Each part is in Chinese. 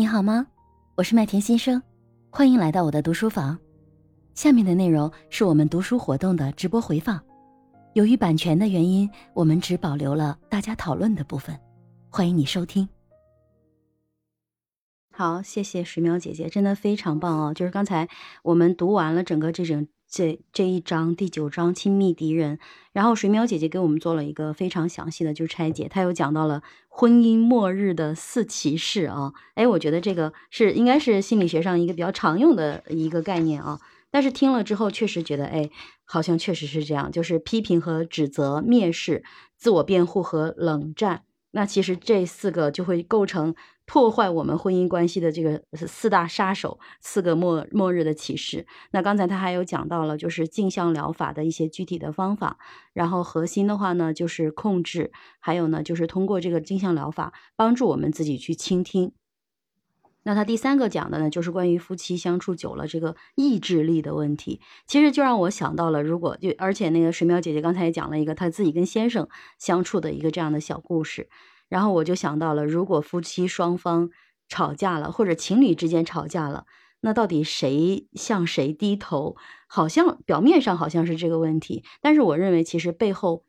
你好吗？我是麦田先生，欢迎来到我的读书房。下面的内容是我们读书活动的直播回放，由于版权的原因，我们只保留了大家讨论的部分。欢迎你收听。好，谢谢水淼姐姐，真的非常棒哦！就是刚才我们读完了整个这整这这一章第九章亲密敌人，然后水淼姐姐给我们做了一个非常详细的就是拆解，她又讲到了婚姻末日的四骑士啊，哎，我觉得这个是应该是心理学上一个比较常用的一个概念啊，但是听了之后确实觉得，哎，好像确实是这样，就是批评和指责、蔑视、自我辩护和冷战。那其实这四个就会构成破坏我们婚姻关系的这个四大杀手，四个末末日的启示。那刚才他还有讲到了，就是镜像疗法的一些具体的方法。然后核心的话呢，就是控制，还有呢，就是通过这个镜像疗法帮助我们自己去倾听。那他第三个讲的呢，就是关于夫妻相处久了这个意志力的问题。其实就让我想到了，如果就而且那个水淼姐姐刚才也讲了一个她自己跟先生相处的一个这样的小故事，然后我就想到了，如果夫妻双方吵架了，或者情侣之间吵架了，那到底谁向谁低头？好像表面上好像是这个问题，但是我认为其实背后。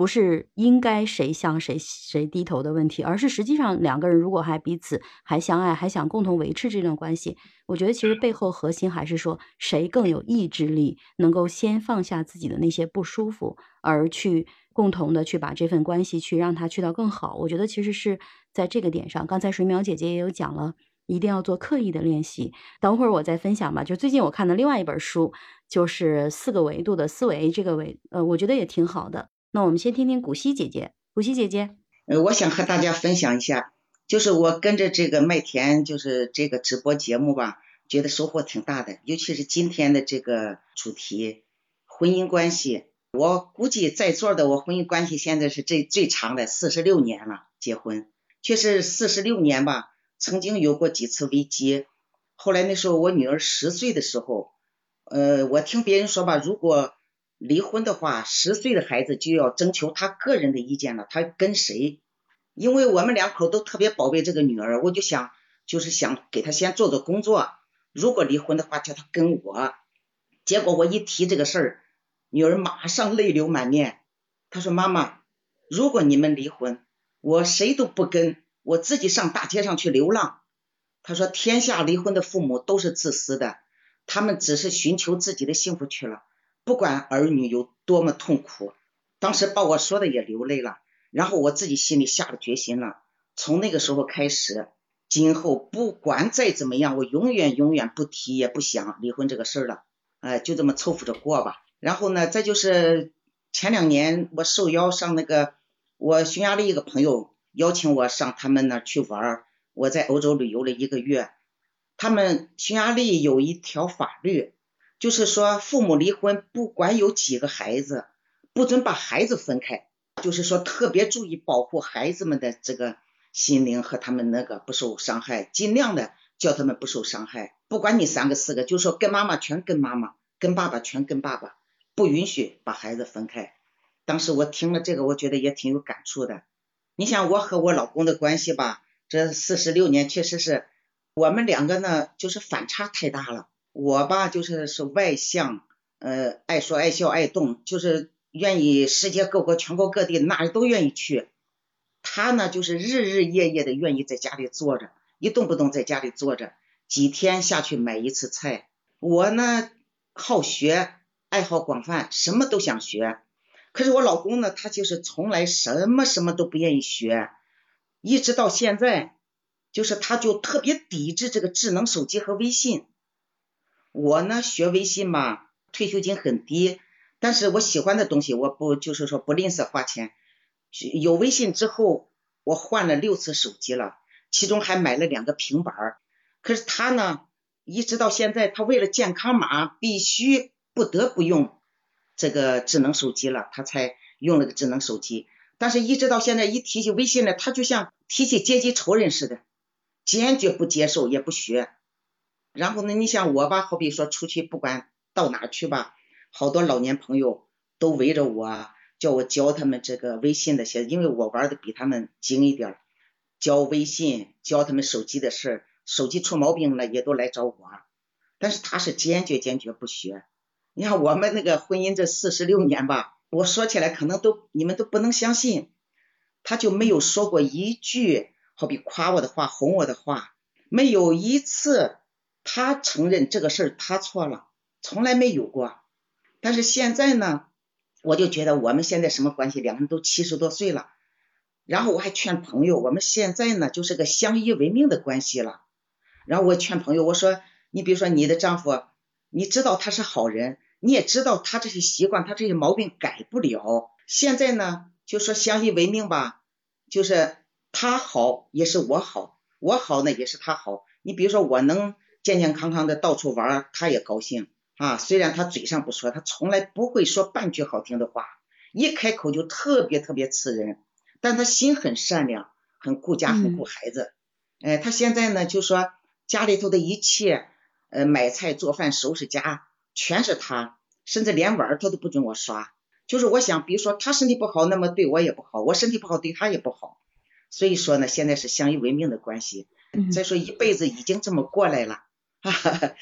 不是应该谁向谁谁低头的问题，而是实际上两个人如果还彼此还相爱，还想共同维持这段关系，我觉得其实背后核心还是说谁更有意志力，能够先放下自己的那些不舒服，而去共同的去把这份关系去让它去到更好。我觉得其实是在这个点上，刚才水淼姐姐也有讲了，一定要做刻意的练习。等会儿我再分享吧。就最近我看的另外一本书，就是四个维度的思维，这个维呃，我觉得也挺好的。那我们先听听古希姐姐，古希姐姐，呃，我想和大家分享一下，就是我跟着这个麦田，就是这个直播节目吧，觉得收获挺大的，尤其是今天的这个主题，婚姻关系，我估计在座的我婚姻关系现在是最最长的，四十六年了，结婚，确实四十六年吧，曾经有过几次危机，后来那时候我女儿十岁的时候，呃，我听别人说吧，如果离婚的话，十岁的孩子就要征求他个人的意见了，他跟谁？因为我们两口都特别宝贝这个女儿，我就想，就是想给她先做做工作。如果离婚的话，叫她跟我。结果我一提这个事儿，女儿马上泪流满面。她说：“妈妈，如果你们离婚，我谁都不跟，我自己上大街上去流浪。”她说：“天下离婚的父母都是自私的，他们只是寻求自己的幸福去了。”不管儿女有多么痛苦，当时把我说的也流泪了。然后我自己心里下了决心了，从那个时候开始，今后不管再怎么样，我永远永远不提也不想离婚这个事儿了。哎，就这么凑合着过吧。然后呢，再就是前两年我受邀上那个我匈牙利一个朋友邀请我上他们那去玩儿，我在欧洲旅游了一个月。他们匈牙利有一条法律。就是说，父母离婚，不管有几个孩子，不准把孩子分开。就是说，特别注意保护孩子们的这个心灵和他们那个不受伤害，尽量的叫他们不受伤害。不管你三个四个，就说跟妈妈全跟妈妈，跟爸爸全跟爸爸，不允许把孩子分开。当时我听了这个，我觉得也挺有感触的。你想，我和我老公的关系吧，这四十六年确实是我们两个呢，就是反差太大了。我吧，就是是外向，呃，爱说爱笑爱动，就是愿意世界各国、全国各地哪里都愿意去。他呢，就是日日夜夜的愿意在家里坐着，一动不动在家里坐着，几天下去买一次菜。我呢，好学，爱好广泛，什么都想学。可是我老公呢，他就是从来什么什么都不愿意学，一直到现在，就是他就特别抵制这个智能手机和微信。我呢学微信嘛，退休金很低，但是我喜欢的东西我不就是说不吝啬花钱。有微信之后，我换了六次手机了，其中还买了两个平板儿。可是他呢，一直到现在，他为了健康码，必须不得不用这个智能手机了，他才用了个智能手机。但是一直到现在，一提起微信来，他就像提起阶级仇人似的，坚决不接受，也不学。然后呢，你像我吧，好比说出去不管到哪去吧，好多老年朋友都围着我，叫我教他们这个微信的些，因为我玩的比他们精一点，教微信，教他们手机的事儿，手机出毛病了也都来找我，但是他是坚决坚决不学。你看我们那个婚姻这四十六年吧，我说起来可能都你们都不能相信，他就没有说过一句好比夸我的话、哄我的话，没有一次他承认这个事儿他错了，从来没有过。但是现在呢，我就觉得我们现在什么关系？两个人都七十多岁了，然后我还劝朋友，我们现在呢就是个相依为命的关系了。然后我劝朋友，我说你比如说你的丈夫，你知道他是好人。你也知道他这些习惯，他这些毛病改不了。现在呢，就说相依为命吧，就是他好也是我好，我好呢也是他好。你比如说我能健健康康的到处玩，他也高兴啊。虽然他嘴上不说，他从来不会说半句好听的话，一开口就特别特别刺人，但他心很善良，很顾家，很顾孩子。哎，他现在呢就说家里头的一切，呃，买菜、做饭、收拾家。全是他，甚至连碗他都不准我刷。就是我想，比如说他身体不好，那么对我也不好；我身体不好，对他也不好。所以说呢，现在是相依为命的关系。再说一辈子已经这么过来了，哈哈，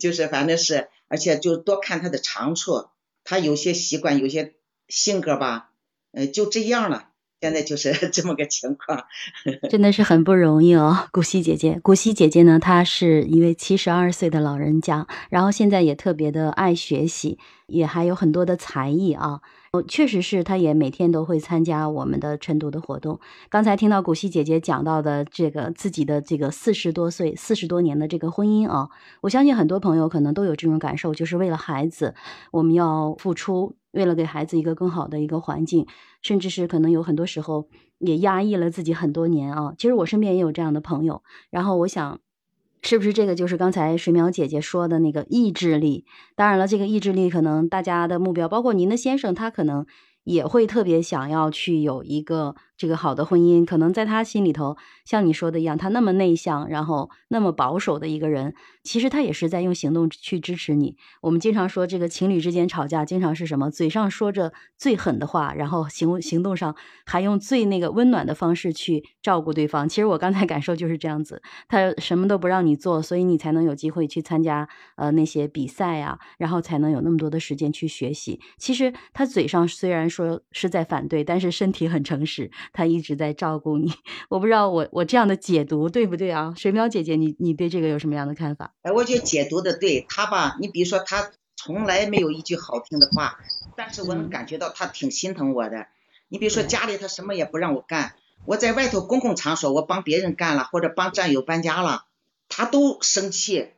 就是反正是，而且就多看他的长处，他有些习惯，有些性格吧，呃，就这样了。现在就是 这么个情况，真的是很不容易哦，古希姐姐。古希姐姐呢，她是一位七十二岁的老人家，然后现在也特别的爱学习，也还有很多的才艺啊。哦，确实是，她也每天都会参加我们的晨读的活动。刚才听到古希姐姐讲到的这个自己的这个四十多岁、四十多年的这个婚姻啊，我相信很多朋友可能都有这种感受，就是为了孩子，我们要付出。为了给孩子一个更好的一个环境，甚至是可能有很多时候也压抑了自己很多年啊。其实我身边也有这样的朋友。然后我想，是不是这个就是刚才水淼姐姐说的那个意志力？当然了，这个意志力可能大家的目标，包括您的先生，他可能也会特别想要去有一个。这个好的婚姻，可能在他心里头，像你说的一样，他那么内向，然后那么保守的一个人，其实他也是在用行动去支持你。我们经常说，这个情侣之间吵架，经常是什么？嘴上说着最狠的话，然后行行动上还用最那个温暖的方式去照顾对方。其实我刚才感受就是这样子，他什么都不让你做，所以你才能有机会去参加呃那些比赛啊，然后才能有那么多的时间去学习。其实他嘴上虽然说是在反对，但是身体很诚实。他一直在照顾你，我不知道我我这样的解读对不对啊？水淼姐姐，你你对这个有什么样的看法？哎，我觉得解读的对。他吧，你比如说他从来没有一句好听的话，但是我能感觉到他挺心疼我的。你比如说家里他什么也不让我干，我在外头公共场所我帮别人干了或者帮战友搬家了，他都生气。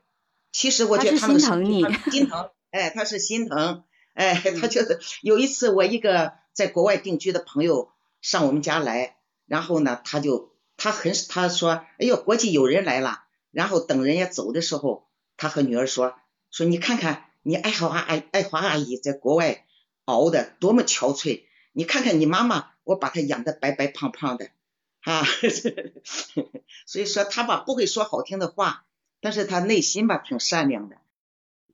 其实我觉得他心疼你，心疼。哎，他是心疼。哎，他就是有一次我一个在国外定居的朋友。上我们家来，然后呢，他就他很他说，哎呦，国际友人来了。然后等人家走的时候，他和女儿说，说你看看你爱华爱爱华阿姨在国外熬的多么憔悴，你看看你妈妈，我把她养的白白胖胖的啊。所以说他吧不会说好听的话，但是他内心吧挺善良的。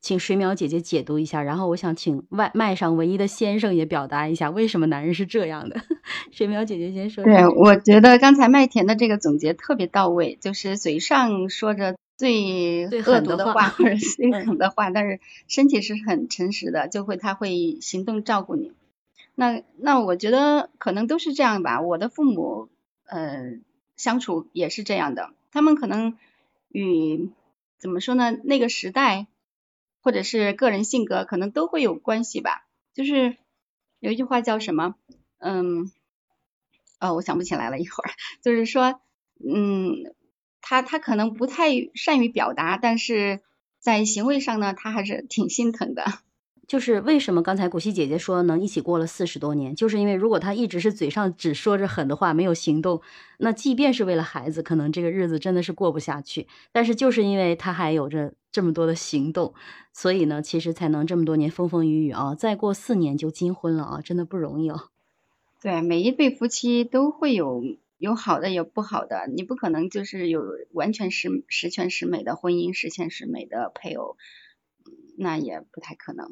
请水淼姐姐解读一下，然后我想请外麦上唯一的先生也表达一下，为什么男人是这样的？水淼姐姐先说。对，我觉得刚才麦田的这个总结特别到位，就是嘴上说着最恶毒的话或者最狠的话，但是身体是很诚实的，就会他会行动照顾你。那那我觉得可能都是这样吧。我的父母呃相处也是这样的，他们可能与怎么说呢？那个时代。或者是个人性格可能都会有关系吧，就是有一句话叫什么，嗯，哦，我想不起来了，一会儿，就是说，嗯，他他可能不太善于表达，但是在行为上呢，他还是挺心疼的。就是为什么刚才古希姐姐说能一起过了四十多年，就是因为如果他一直是嘴上只说着狠的话，没有行动，那即便是为了孩子，可能这个日子真的是过不下去。但是就是因为他还有着这么多的行动，所以呢，其实才能这么多年风风雨雨啊，再过四年就金婚了啊，真的不容易哦。对，每一对夫妻都会有有好的有不好的，你不可能就是有完全十十全十美的婚姻，十全十美的配偶。那也不太可能。